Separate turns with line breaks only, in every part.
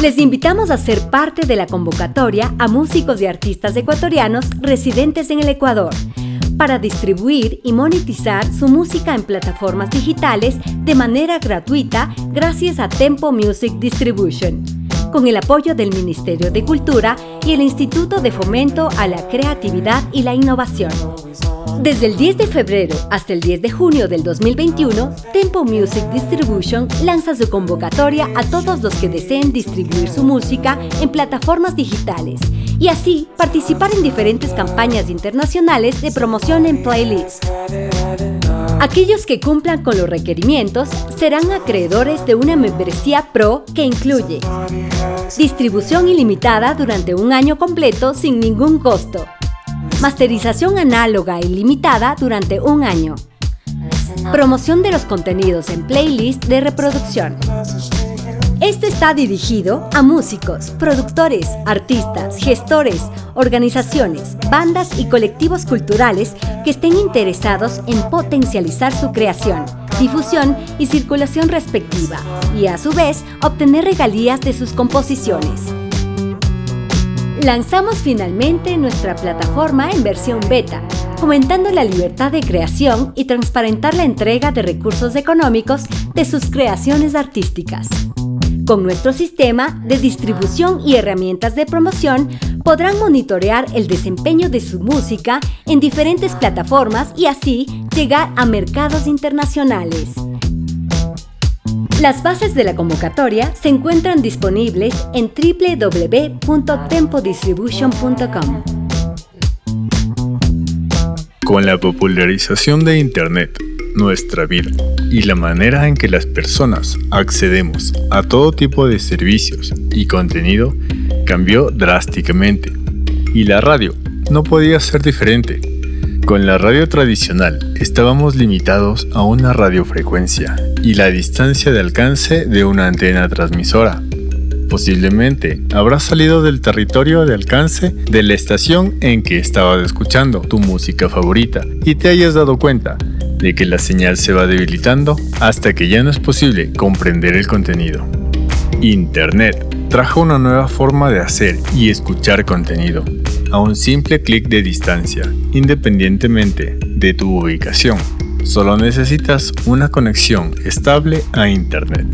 Les invitamos a ser parte de la convocatoria a músicos y artistas ecuatorianos residentes en el Ecuador para distribuir y monetizar su música en plataformas digitales de manera gratuita gracias a Tempo Music Distribution, con el apoyo del Ministerio de Cultura y el Instituto de Fomento a la Creatividad y la Innovación. Desde el 10 de febrero hasta el 10 de junio del 2021, Tempo Music Distribution lanza su convocatoria a todos los que deseen distribuir su música en plataformas digitales y así participar en diferentes campañas internacionales de promoción en playlist. Aquellos que cumplan con los requerimientos serán acreedores de una membresía pro que incluye distribución ilimitada durante un año completo sin ningún costo Masterización análoga y limitada durante un año. Promoción de los contenidos en playlist de reproducción. Esto está dirigido a músicos, productores, artistas, gestores, organizaciones, bandas y colectivos culturales que estén interesados en potencializar su creación, difusión y circulación respectiva, y a su vez obtener regalías de sus composiciones. Lanzamos finalmente nuestra plataforma en versión beta, fomentando la libertad de creación y transparentar la entrega de recursos económicos de sus creaciones artísticas. Con nuestro sistema de distribución y herramientas de promoción, podrán monitorear el desempeño de su música en diferentes plataformas y así llegar a mercados internacionales. Las bases de la convocatoria se encuentran disponibles en www.tempodistribution.com.
Con la popularización de Internet, nuestra vida y la manera en que las personas accedemos a todo tipo de servicios y contenido cambió drásticamente. Y la radio no podía ser diferente. Con la radio tradicional estábamos limitados a una radiofrecuencia y la distancia de alcance de una antena transmisora. Posiblemente habrás salido del territorio de alcance de la estación en que estabas escuchando tu música favorita y te hayas dado cuenta de que la señal se va debilitando hasta que ya no es posible comprender el contenido. Internet trajo una nueva forma de hacer y escuchar contenido a un simple clic de distancia, independientemente de tu ubicación. Solo necesitas una conexión estable a Internet.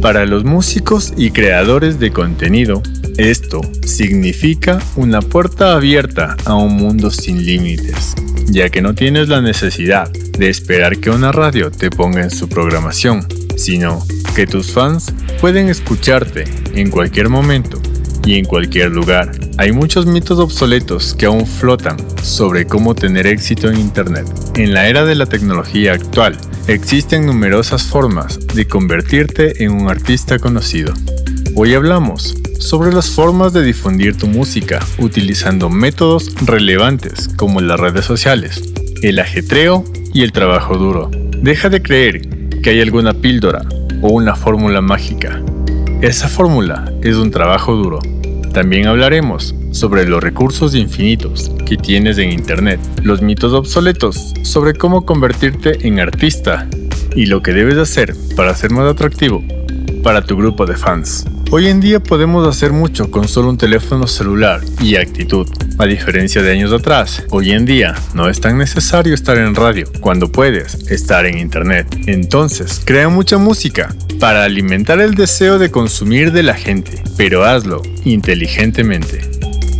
Para los músicos y creadores de contenido, esto significa una puerta abierta a un mundo sin límites, ya que no tienes la necesidad de esperar que una radio te ponga en su programación, sino que tus fans pueden escucharte en cualquier momento y en cualquier lugar. Hay muchos mitos obsoletos que aún flotan sobre cómo tener éxito en Internet. En la era de la tecnología actual, existen numerosas formas de convertirte en un artista conocido. Hoy hablamos sobre las formas de difundir tu música utilizando métodos relevantes como las redes sociales, el ajetreo y el trabajo duro. Deja de creer que hay alguna píldora o una fórmula mágica. Esa fórmula es un trabajo duro. También hablaremos sobre los recursos infinitos que tienes en Internet, los mitos obsoletos sobre cómo convertirte en artista y lo que debes hacer para ser más atractivo para tu grupo de fans. Hoy en día podemos hacer mucho con solo un teléfono celular y actitud. A diferencia de años atrás, hoy en día no es tan necesario estar en radio cuando puedes estar en internet. Entonces, crea mucha música para alimentar el deseo de consumir de la gente, pero hazlo inteligentemente.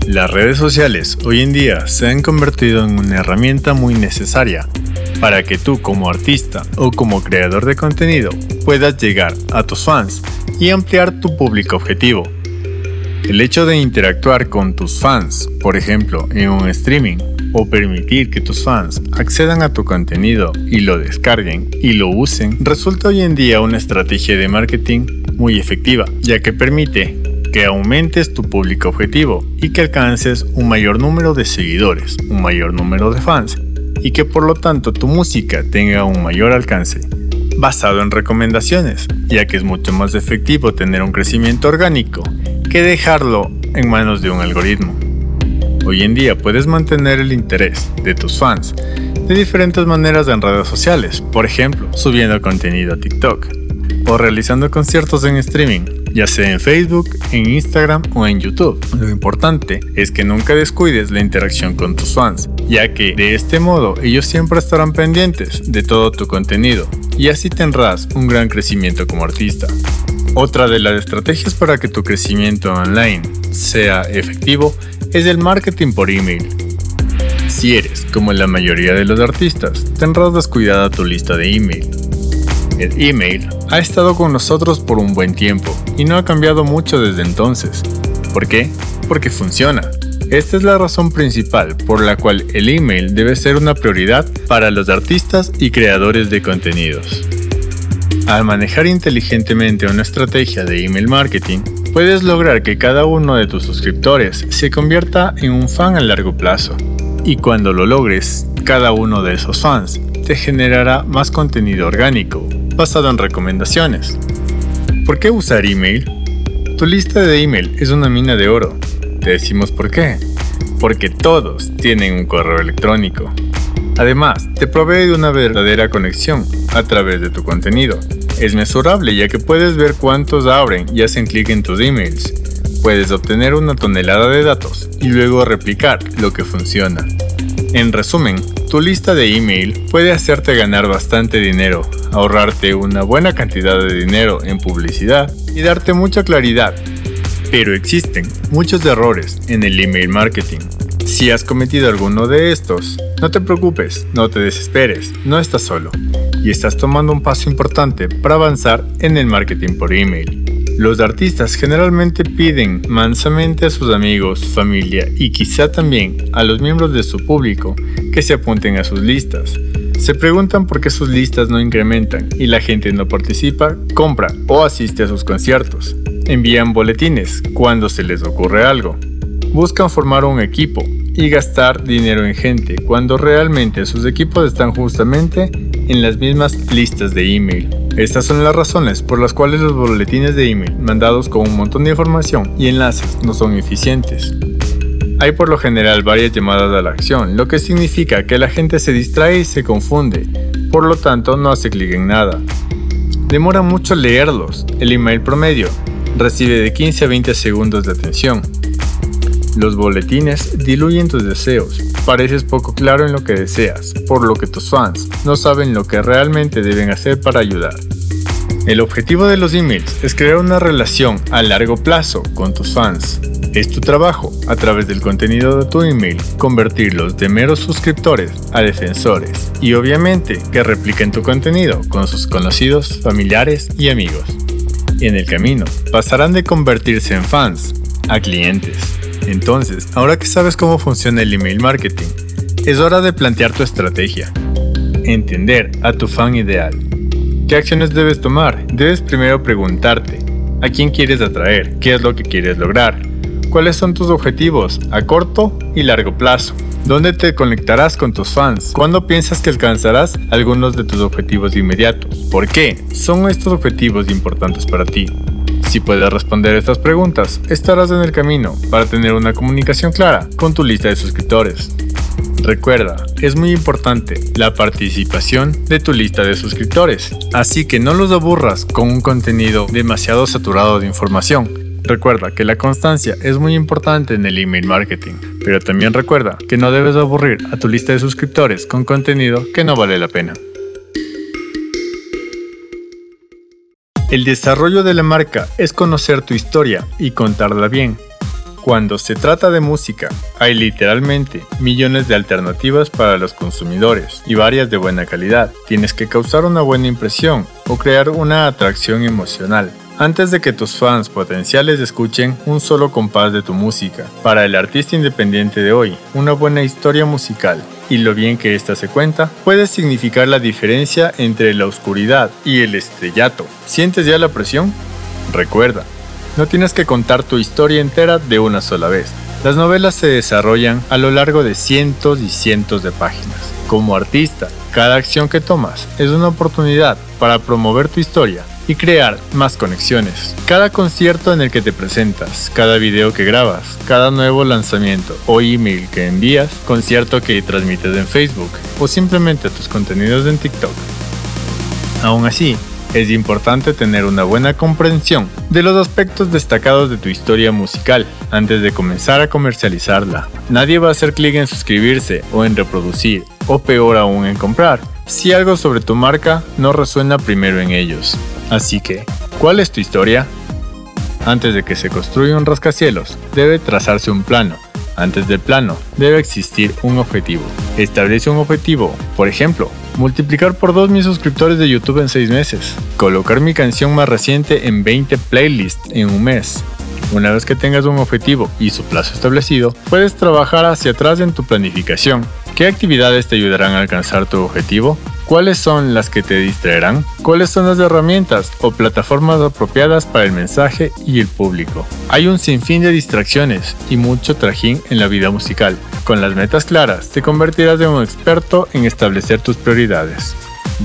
Las redes sociales hoy en día se han convertido en una herramienta muy necesaria para que tú como artista o como creador de contenido puedas llegar a tus fans y ampliar tu público objetivo. El hecho de interactuar con tus fans, por ejemplo, en un streaming, o permitir que tus fans accedan a tu contenido y lo descarguen y lo usen, resulta hoy en día una estrategia de marketing muy efectiva, ya que permite que aumentes tu público objetivo y que alcances un mayor número de seguidores, un mayor número de fans y que por lo tanto tu música tenga un mayor alcance, basado en recomendaciones, ya que es mucho más efectivo tener un crecimiento orgánico que dejarlo en manos de un algoritmo. Hoy en día puedes mantener el interés de tus fans de diferentes maneras en redes sociales, por ejemplo, subiendo contenido a TikTok o realizando conciertos en streaming ya sea en Facebook, en Instagram o en YouTube. Lo importante es que nunca descuides la interacción con tus fans, ya que de este modo ellos siempre estarán pendientes de todo tu contenido y así tendrás un gran crecimiento como artista. Otra de las estrategias para que tu crecimiento online sea efectivo es el marketing por email. Si eres como la mayoría de los artistas, tendrás descuidada tu lista de email. El email ha estado con nosotros por un buen tiempo y no ha cambiado mucho desde entonces. ¿Por qué? Porque funciona. Esta es la razón principal por la cual el email debe ser una prioridad para los artistas y creadores de contenidos. Al manejar inteligentemente una estrategia de email marketing, puedes lograr que cada uno de tus suscriptores se convierta en un fan a largo plazo. Y cuando lo logres, cada uno de esos fans te generará más contenido orgánico, basado en recomendaciones. ¿Por qué usar email? Tu lista de email es una mina de oro. Te decimos por qué. Porque todos tienen un correo electrónico. Además, te provee de una verdadera conexión a través de tu contenido. Es mesurable ya que puedes ver cuántos abren y hacen clic en tus emails. Puedes obtener una tonelada de datos y luego replicar lo que funciona. En resumen, tu lista de email puede hacerte ganar bastante dinero, ahorrarte una buena cantidad de dinero en publicidad y darte mucha claridad. Pero existen muchos errores en el email marketing. Si has cometido alguno de estos, no te preocupes, no te desesperes, no estás solo y estás tomando un paso importante para avanzar en el marketing por email. Los artistas generalmente piden mansamente a sus amigos, familia y quizá también a los miembros de su público que se apunten a sus listas. Se preguntan por qué sus listas no incrementan y la gente no participa, compra o asiste a sus conciertos. Envían boletines cuando se les ocurre algo. Buscan formar un equipo y gastar dinero en gente cuando realmente sus equipos están justamente en las mismas listas de email. Estas son las razones por las cuales los boletines de email mandados con un montón de información y enlaces no son eficientes. Hay por lo general varias llamadas a la acción, lo que significa que la gente se distrae y se confunde, por lo tanto no hace clic en nada. Demora mucho leerlos, el email promedio recibe de 15 a 20 segundos de atención, los boletines diluyen tus deseos. Pareces poco claro en lo que deseas, por lo que tus fans no saben lo que realmente deben hacer para ayudar. El objetivo de los emails es crear una relación a largo plazo con tus fans. Es tu trabajo, a través del contenido de tu email, convertirlos de meros suscriptores a defensores y obviamente que repliquen tu contenido con sus conocidos, familiares y amigos. En el camino, pasarán de convertirse en fans a clientes. Entonces, ahora que sabes cómo funciona el email marketing, es hora de plantear tu estrategia. Entender a tu fan ideal. ¿Qué acciones debes tomar? Debes primero preguntarte, ¿a quién quieres atraer? ¿Qué es lo que quieres lograr? ¿Cuáles son tus objetivos a corto y largo plazo? ¿Dónde te conectarás con tus fans? ¿Cuándo piensas que alcanzarás algunos de tus objetivos inmediatos? ¿Por qué? ¿Son estos objetivos importantes para ti? Si puedes responder estas preguntas, estarás en el camino para tener una comunicación clara con tu lista de suscriptores. Recuerda, es muy importante la participación de tu lista de suscriptores, así que no los aburras con un contenido demasiado saturado de información. Recuerda que la constancia es muy importante en el email marketing, pero también recuerda que no debes aburrir a tu lista de suscriptores con contenido que no vale la pena. El desarrollo de la marca es conocer tu historia y contarla bien. Cuando se trata de música, hay literalmente millones de alternativas para los consumidores y varias de buena calidad. Tienes que causar una buena impresión o crear una atracción emocional antes de que tus fans potenciales escuchen un solo compás de tu música. Para el artista independiente de hoy, una buena historia musical y lo bien que ésta se cuenta puede significar la diferencia entre la oscuridad y el estrellato. ¿Sientes ya la presión? Recuerda, no tienes que contar tu historia entera de una sola vez. Las novelas se desarrollan a lo largo de cientos y cientos de páginas. Como artista, cada acción que tomas es una oportunidad para promover tu historia y crear más conexiones. Cada concierto en el que te presentas, cada video que grabas, cada nuevo lanzamiento o email que envías, concierto que transmites en Facebook o simplemente tus contenidos en TikTok. Aún así, es importante tener una buena comprensión de los aspectos destacados de tu historia musical antes de comenzar a comercializarla. Nadie va a hacer clic en suscribirse o en reproducir, o peor aún en comprar, si algo sobre tu marca no resuena primero en ellos. Así que, ¿cuál es tu historia? Antes de que se construya un rascacielos, debe trazarse un plano. Antes del plano, debe existir un objetivo. Establece un objetivo, por ejemplo, multiplicar por dos mis suscriptores de YouTube en 6 meses, colocar mi canción más reciente en 20 playlists en un mes. Una vez que tengas un objetivo y su plazo establecido, puedes trabajar hacia atrás en tu planificación. ¿Qué actividades te ayudarán a alcanzar tu objetivo? ¿Cuáles son las que te distraerán? ¿Cuáles son las herramientas o plataformas apropiadas para el mensaje y el público? Hay un sinfín de distracciones y mucho trajín en la vida musical. Con las metas claras, te convertirás en un experto en establecer tus prioridades.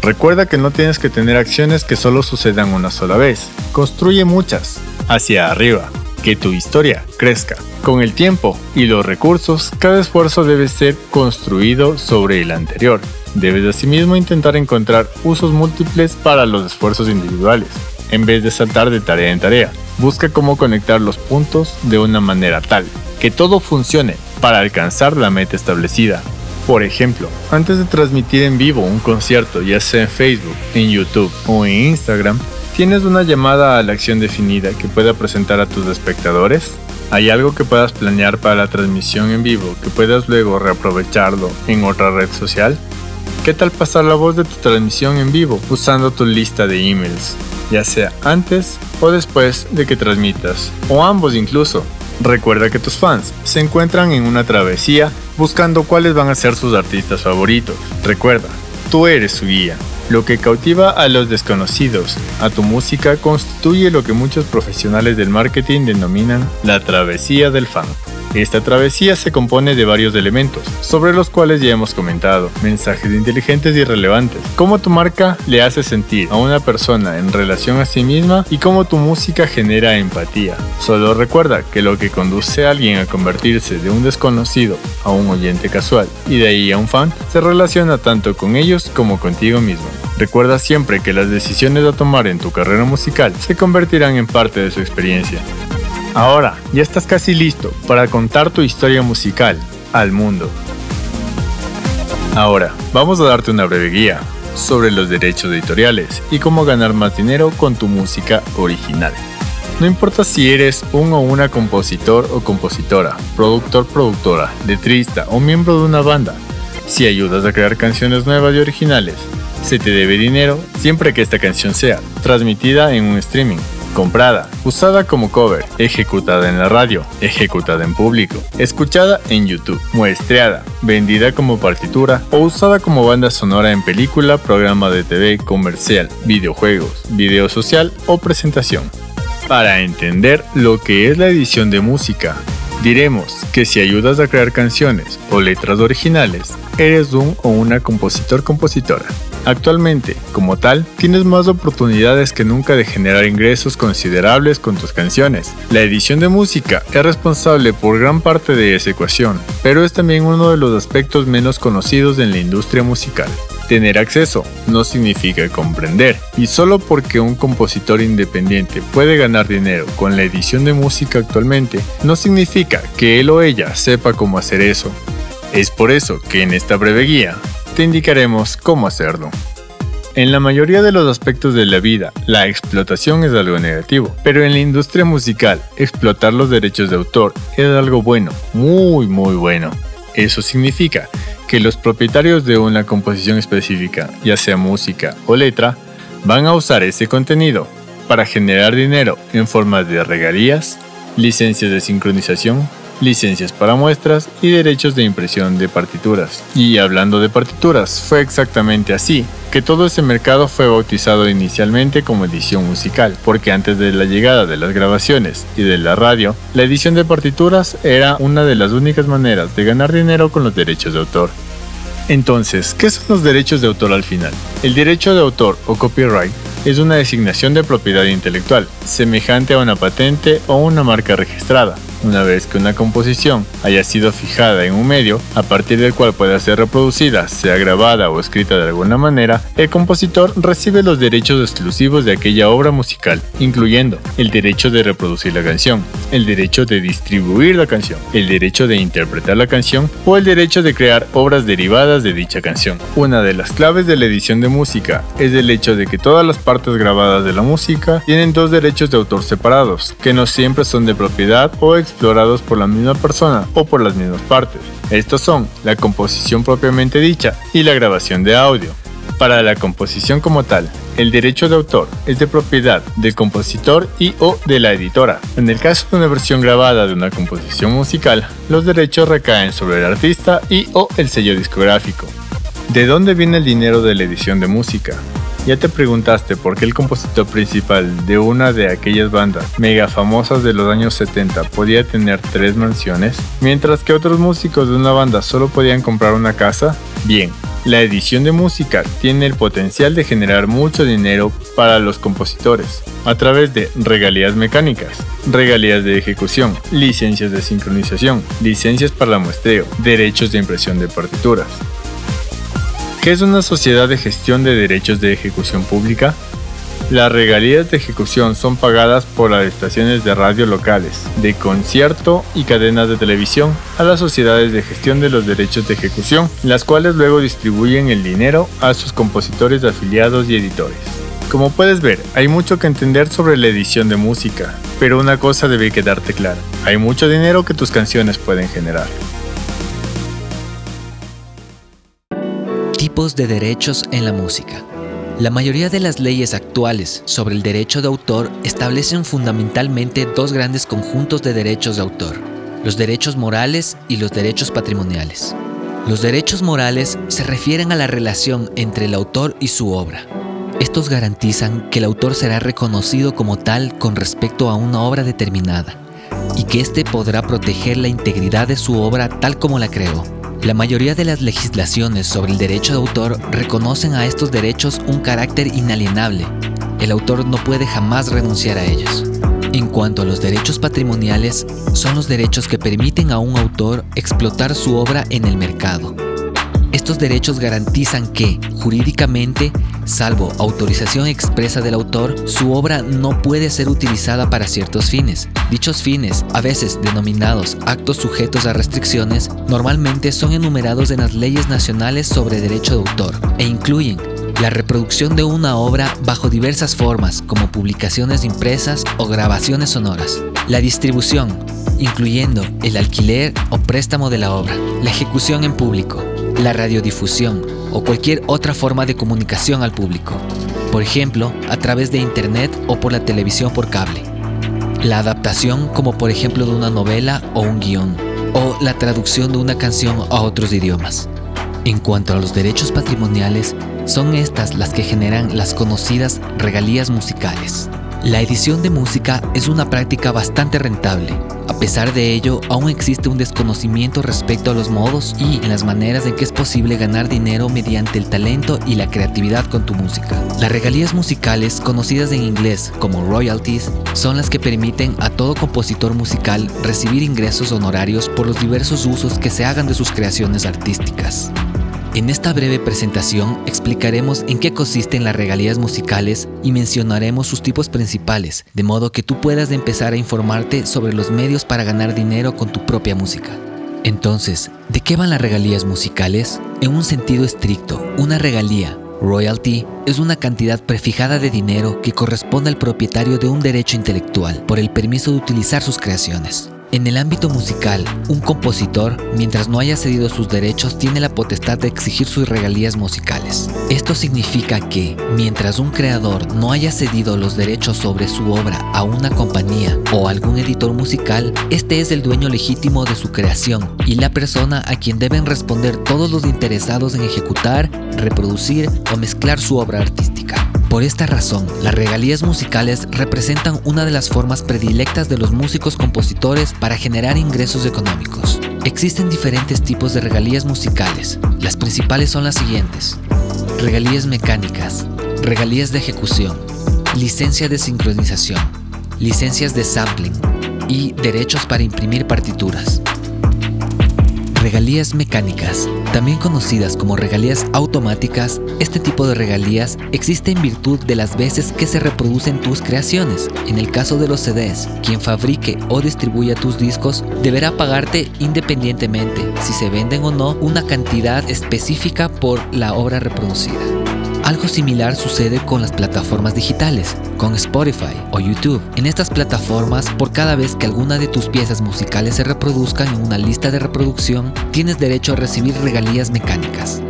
Recuerda que no tienes que tener acciones que solo sucedan una sola vez. Construye muchas. Hacia arriba. Que tu historia crezca. Con el tiempo y los recursos, cada esfuerzo debe ser construido sobre el anterior. Debes asimismo intentar encontrar usos múltiples para los esfuerzos individuales, en vez de saltar de tarea en tarea. Busca cómo conectar los puntos de una manera tal que todo funcione para alcanzar la meta establecida. Por ejemplo, antes de transmitir en vivo un concierto, ya sea en Facebook, en YouTube o en Instagram, ¿tienes una llamada a la acción definida que pueda presentar a tus espectadores? ¿Hay algo que puedas planear para la transmisión en vivo que puedas luego reaprovecharlo en otra red social? ¿Qué tal pasar la voz de tu transmisión en vivo usando tu lista de emails, ya sea antes o después de que transmitas, o ambos incluso? Recuerda que tus fans se encuentran en una travesía buscando cuáles van a ser sus artistas favoritos. Recuerda, tú eres su guía. Lo que cautiva a los desconocidos a tu música constituye lo que muchos profesionales del marketing denominan la travesía del fan. Esta travesía se compone de varios elementos, sobre los cuales ya hemos comentado, mensajes inteligentes y relevantes, cómo tu marca le hace sentir a una persona en relación a sí misma y cómo tu música genera empatía. Solo recuerda que lo que conduce a alguien a convertirse de un desconocido a un oyente casual y de ahí a un fan se relaciona tanto con ellos como contigo mismo. Recuerda siempre que las decisiones a tomar en tu carrera musical se convertirán en parte de su experiencia. Ahora, ya estás casi listo para contar tu historia musical al mundo. Ahora, vamos a darte una breve guía sobre los derechos editoriales y cómo ganar más dinero con tu música original. No importa si eres un o una compositor o compositora, productor, productora, letrista o miembro de una banda, si ayudas a crear canciones nuevas y originales, se te debe dinero siempre que esta canción sea transmitida en un streaming comprada, usada como cover, ejecutada en la radio, ejecutada en público, escuchada en YouTube, muestreada, vendida como partitura o usada como banda sonora en película, programa de TV, comercial, videojuegos, video social o presentación. Para entender lo que es la edición de música, diremos que si ayudas a crear canciones o letras originales, eres un o una compositor-compositora. Actualmente, como tal, tienes más oportunidades que nunca de generar ingresos considerables con tus canciones. La edición de música es responsable por gran parte de esa ecuación, pero es también uno de los aspectos menos conocidos en la industria musical. Tener acceso no significa comprender, y solo porque un compositor independiente puede ganar dinero con la edición de música actualmente, no significa que él o ella sepa cómo hacer eso. Es por eso que en esta breve guía te indicaremos cómo hacerlo. En la mayoría de los aspectos de la vida, la explotación es algo negativo, pero en la industria musical, explotar los derechos de autor es algo bueno, muy muy bueno. Eso significa que los propietarios de una composición específica, ya sea música o letra, van a usar ese contenido para generar dinero en forma de regalías, licencias de sincronización, licencias para muestras y derechos de impresión de partituras. Y hablando de partituras, fue exactamente así, que todo ese mercado fue bautizado inicialmente como edición musical, porque antes de la llegada de las grabaciones y de la radio, la edición de partituras era una de las únicas maneras de ganar dinero con los derechos de autor. Entonces, ¿qué son los derechos de autor al final? El derecho de autor o copyright es una designación de propiedad intelectual, semejante a una patente o una marca registrada. Una vez que una composición haya sido fijada en un medio a partir del cual pueda ser reproducida, sea grabada o escrita de alguna manera, el compositor recibe los derechos exclusivos de aquella obra musical, incluyendo el derecho de reproducir la canción, el derecho de distribuir la canción, el derecho de interpretar la canción o el derecho de crear obras derivadas de dicha canción. Una de las claves de la edición de música es el hecho de que todas las partes grabadas de la música tienen dos derechos de autor separados, que no siempre son de propiedad o explorados por la misma persona o por las mismas partes. Estos son la composición propiamente dicha y la grabación de audio. Para la composición como tal, el derecho de autor es de propiedad del compositor y o de la editora. En el caso de una versión grabada de una composición musical, los derechos recaen sobre el artista y o el sello discográfico. ¿De dónde viene el dinero de la edición de música? ¿Ya te preguntaste por qué el compositor principal de una de aquellas bandas mega famosas de los años 70 podía tener tres mansiones, mientras que otros músicos de una banda solo podían comprar una casa? Bien, la edición de música tiene el potencial de generar mucho dinero para los compositores a través de regalías mecánicas, regalías de ejecución, licencias de sincronización, licencias para muestreo, derechos de impresión de partituras. ¿Qué es una sociedad de gestión de derechos de ejecución pública? Las regalías de ejecución son pagadas por las estaciones de radio locales, de concierto y cadenas de televisión a las sociedades de gestión de los derechos de ejecución, las cuales luego distribuyen el dinero a sus compositores afiliados y editores. Como puedes ver, hay mucho que entender sobre la edición de música, pero una cosa debe quedarte clara, hay mucho dinero que tus canciones pueden generar.
Tipos de derechos en la música. La mayoría de las leyes actuales sobre el derecho de autor establecen fundamentalmente dos grandes conjuntos de derechos de autor, los derechos morales y los derechos patrimoniales. Los derechos morales se refieren a la relación entre el autor y su obra. Estos garantizan que el autor será reconocido como tal con respecto a una obra determinada y que éste podrá proteger la integridad de su obra tal como la creó. La mayoría de las legislaciones sobre el derecho de autor reconocen a estos derechos un carácter inalienable. El autor no puede jamás renunciar a ellos. En cuanto a los derechos patrimoniales, son los derechos que permiten a un autor explotar su obra en el mercado. Estos derechos garantizan que, jurídicamente, salvo autorización expresa del autor, su obra no puede ser utilizada para ciertos fines. Dichos fines, a veces denominados actos sujetos a restricciones, normalmente son enumerados en las leyes nacionales sobre derecho de autor e incluyen la reproducción de una obra bajo diversas formas, como publicaciones impresas o grabaciones sonoras, la distribución, incluyendo el alquiler o préstamo de la obra, la ejecución en público, la radiodifusión o cualquier otra forma de comunicación al público, por ejemplo, a través de Internet o por la televisión por cable. La adaptación como por ejemplo de una novela o un guion, o la traducción de una canción a otros idiomas. En cuanto a los derechos patrimoniales, son estas las que generan las conocidas regalías musicales. La edición de música es una práctica bastante rentable. A pesar de ello, aún existe un desconocimiento respecto a los modos y en las maneras en que es posible ganar dinero mediante el talento y la creatividad con tu música. Las regalías musicales, conocidas en inglés como royalties, son las que permiten a todo compositor musical recibir ingresos honorarios por los diversos usos que se hagan de sus creaciones artísticas. En esta breve presentación explicaremos en qué consisten las regalías musicales y mencionaremos sus tipos principales, de modo que tú puedas empezar a informarte sobre los medios para ganar dinero con tu propia música. Entonces, ¿de qué van las regalías musicales? En un sentido estricto, una regalía, royalty, es una cantidad prefijada de dinero que corresponde al propietario de un derecho intelectual por el permiso de utilizar sus creaciones. En el ámbito musical, un compositor, mientras no haya cedido sus derechos, tiene la potestad de exigir sus regalías musicales. Esto significa que, mientras un creador no haya cedido los derechos sobre su obra a una compañía o algún editor musical, este es el dueño legítimo de su creación y la persona a quien deben responder todos los interesados en ejecutar, reproducir o mezclar su obra artística. Por esta razón, las regalías musicales representan una de las formas predilectas de los músicos compositores para generar ingresos económicos. Existen diferentes tipos de regalías musicales. Las principales son las siguientes. Regalías mecánicas, regalías de ejecución, licencia de sincronización, licencias de sampling, y derechos para imprimir partituras. Regalías mecánicas, también conocidas como regalías automáticas, este tipo de regalías existe en virtud de las veces que se reproducen tus creaciones. En el caso de los CDs, quien fabrique o distribuya tus discos deberá pagarte independientemente si se venden o no una cantidad específica por la obra reproducida. Algo similar sucede con las plataformas digitales, con Spotify o YouTube. En estas plataformas, por cada vez que alguna de tus piezas musicales se reproduzcan en una lista de reproducción, tienes derecho a recibir regalías mecánicas.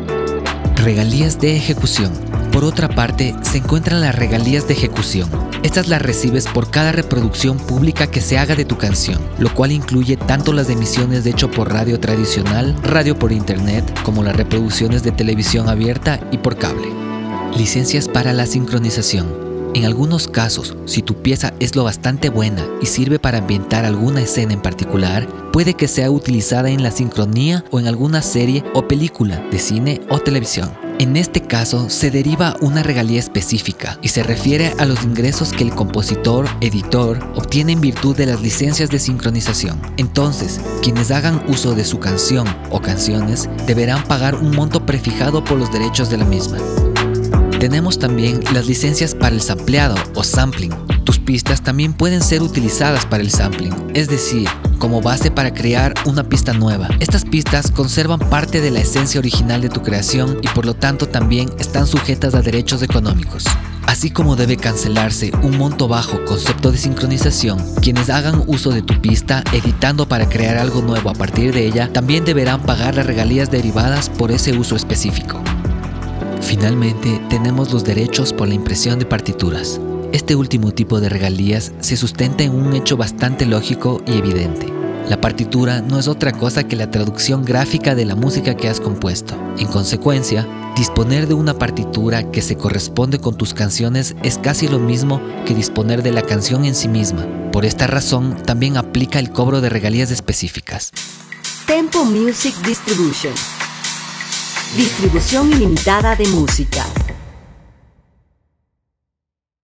Regalías de ejecución. Por otra parte, se encuentran las regalías de ejecución. Estas las recibes por cada reproducción pública que se haga de tu canción, lo cual incluye tanto las emisiones de hecho por radio tradicional, radio por internet, como las reproducciones de televisión abierta y por cable. Licencias para la sincronización. En algunos casos, si tu pieza es lo bastante buena y sirve para ambientar alguna escena en particular, puede que sea utilizada en la sincronía o en alguna serie o película de cine o televisión. En este caso se deriva una regalía específica y se refiere a los ingresos que el compositor, editor, obtiene en virtud de las licencias de sincronización. Entonces, quienes hagan uso de su canción o canciones deberán pagar un monto prefijado por los derechos de la misma. Tenemos también las licencias para el sampleado o sampling. Tus pistas también pueden ser utilizadas para el sampling, es decir, como base para crear una pista nueva. Estas pistas conservan parte de la esencia original de tu creación y por lo tanto también están sujetas a derechos económicos. Así como debe cancelarse un monto bajo concepto de sincronización, quienes hagan uso de tu pista editando para crear algo nuevo a partir de ella también deberán pagar las regalías derivadas por ese uso específico. Finalmente, tenemos los derechos por la impresión de partituras. Este último tipo de regalías se sustenta en un hecho bastante lógico y evidente. La partitura no es otra cosa que la traducción gráfica de la música que has compuesto. En consecuencia, disponer de una partitura que se corresponde con tus canciones es casi lo mismo que disponer de la canción en sí misma. Por esta razón, también aplica el cobro de regalías específicas.
Tempo Music Distribution Distribución ilimitada de música.